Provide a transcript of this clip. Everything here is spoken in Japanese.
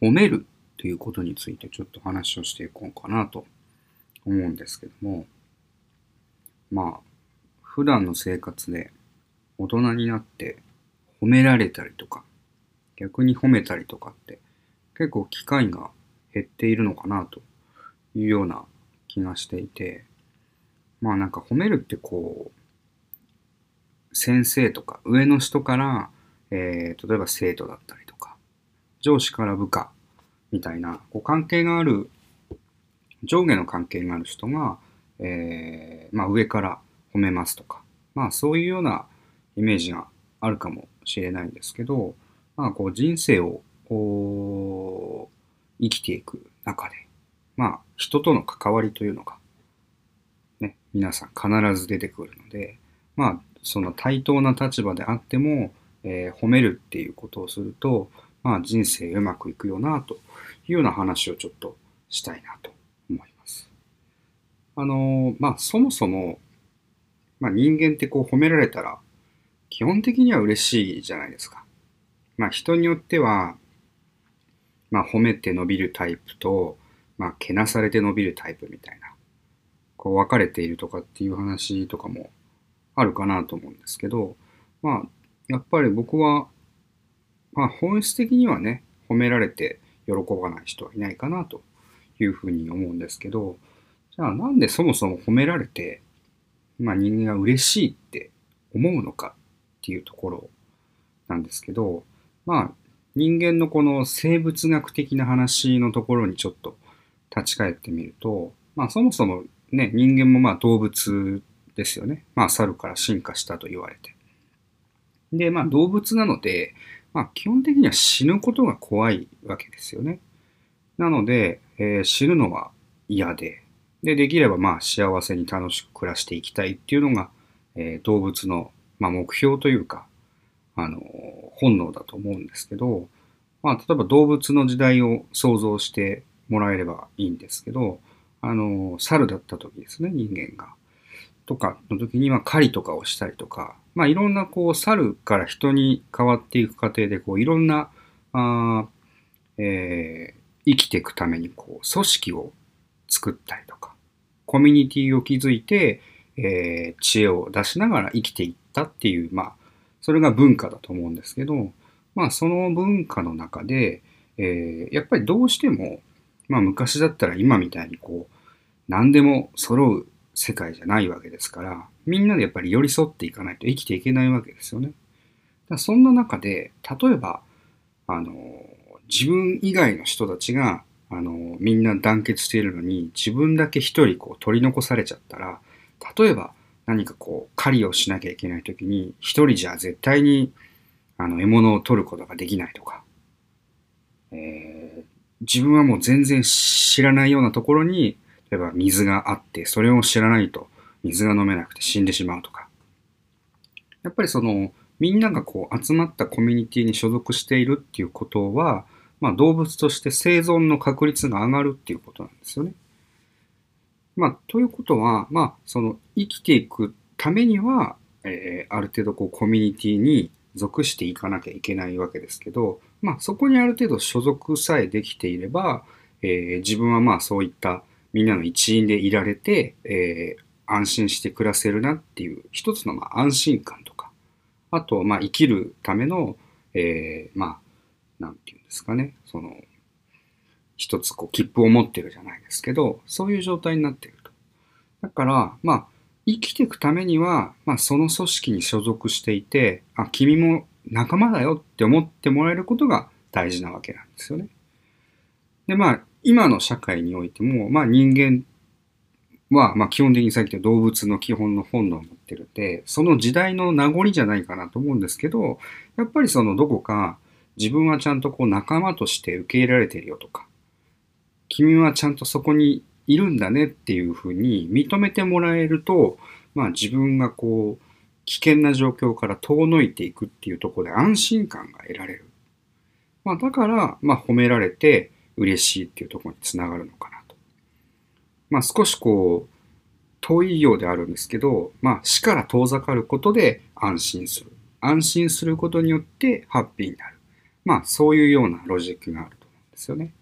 褒めるということについてちょっと話をしていこうかなと思うんですけども、まあ、普段の生活で大人になって褒められたりとか、逆に褒めたりとかって結構機会が減っているのかなというような気がしていて、まあなんか褒めるってこう、先生とか上の人から、えー、例えば生徒だったり、上司から部下みたいな、こう関係がある、上下の関係がある人が、えー、まあ上から褒めますとか、まあそういうようなイメージがあるかもしれないんですけど、まあこう人生をこう生きていく中で、まあ人との関わりというのが、ね、皆さん必ず出てくるので、まあその対等な立場であっても、えー、褒めるっていうことをすると、まあ人生うまくいくよなというような話をちょっとしたいなと思います。あの、まあそもそも、まあ人間ってこう褒められたら基本的には嬉しいじゃないですか。まあ人によっては、まあ褒めて伸びるタイプと、まあけなされて伸びるタイプみたいな、こう分かれているとかっていう話とかもあるかなと思うんですけど、まあやっぱり僕は、まあ本質的にはね、褒められて喜ばない人はいないかなというふうに思うんですけど、じゃあなんでそもそも褒められて、まあ人間が嬉しいって思うのかっていうところなんですけど、まあ人間のこの生物学的な話のところにちょっと立ち返ってみると、まあそもそもね、人間もまあ動物ですよね。まあ猿から進化したと言われて。で、まあ動物なので、まあ基本的には死ぬことが怖いわけですよね。なので、えー、死ぬのは嫌で、で、できればまあ幸せに楽しく暮らしていきたいっていうのが、えー、動物のまあ、目標というか、あの、本能だと思うんですけど、まあ、例えば動物の時代を想像してもらえればいいんですけど、あの、猿だった時ですね、人間が。とかの時には狩りとかをしたりとか、まあいろんなこう猿から人に変わっていく過程でこういろんな、あえー、生きていくためにこう組織を作ったりとか、コミュニティを築いて、えー、知恵を出しながら生きていったっていう、まあ、それが文化だと思うんですけど、まあ、その文化の中で、えー、やっぱりどうしても、まあ、昔だったら今みたいにこう、何でも揃う世界じゃないわけですから、みんなでやっぱり寄り添っていかないと生きていけないわけですよね。だそんな中で、例えば、あの、自分以外の人たちが、あの、みんな団結しているのに、自分だけ一人こう取り残されちゃったら、例えば何かこう狩りをしなきゃいけない時に一人じゃ絶対にあの獲物を取ることができないとか、えー、自分はもう全然知らないようなところに例えば水があってそれを知らないと水が飲めなくて死んでしまうとかやっぱりそのみんながこう集まったコミュニティに所属しているっていうことは、まあ、動物として生存の確率が上がるっていうことなんですよね。まあ、ということは、まあ、その生きていくためには、えー、ある程度こうコミュニティに属していかなきゃいけないわけですけど、まあ、そこにある程度所属さえできていれば、えー、自分はまあそういったみんなの一員でいられて、えー、安心して暮らせるなっていう一つのまあ安心感とか、あとまあ生きるための、えー、まあ、なんていうんですかね、その、一つこう切符を持ってるじゃないですけど、そういう状態になっていると。だから、まあ、生きていくためには、まあ、その組織に所属していて、あ、君も仲間だよって思ってもらえることが大事なわけなんですよね。で、まあ、今の社会においても、まあ人間は、まあ基本的にさっき言った動物の基本の本能を持ってるんで、その時代の名残じゃないかなと思うんですけど、やっぱりそのどこか自分はちゃんとこう仲間として受け入れられてるよとか、君はちゃんとそこにいるんだねっていうふうに認めてもらえると、まあ自分がこう、危険な状況から遠のいていくっていうとこで安心感が得られる。まあだから、まあ褒められて嬉しいっていうところにつながるのかなと。まあ少しこう、遠いようであるんですけど、まあ死から遠ざかることで安心する。安心することによってハッピーになる。まあそういうようなロジックがあると思うんでですよね。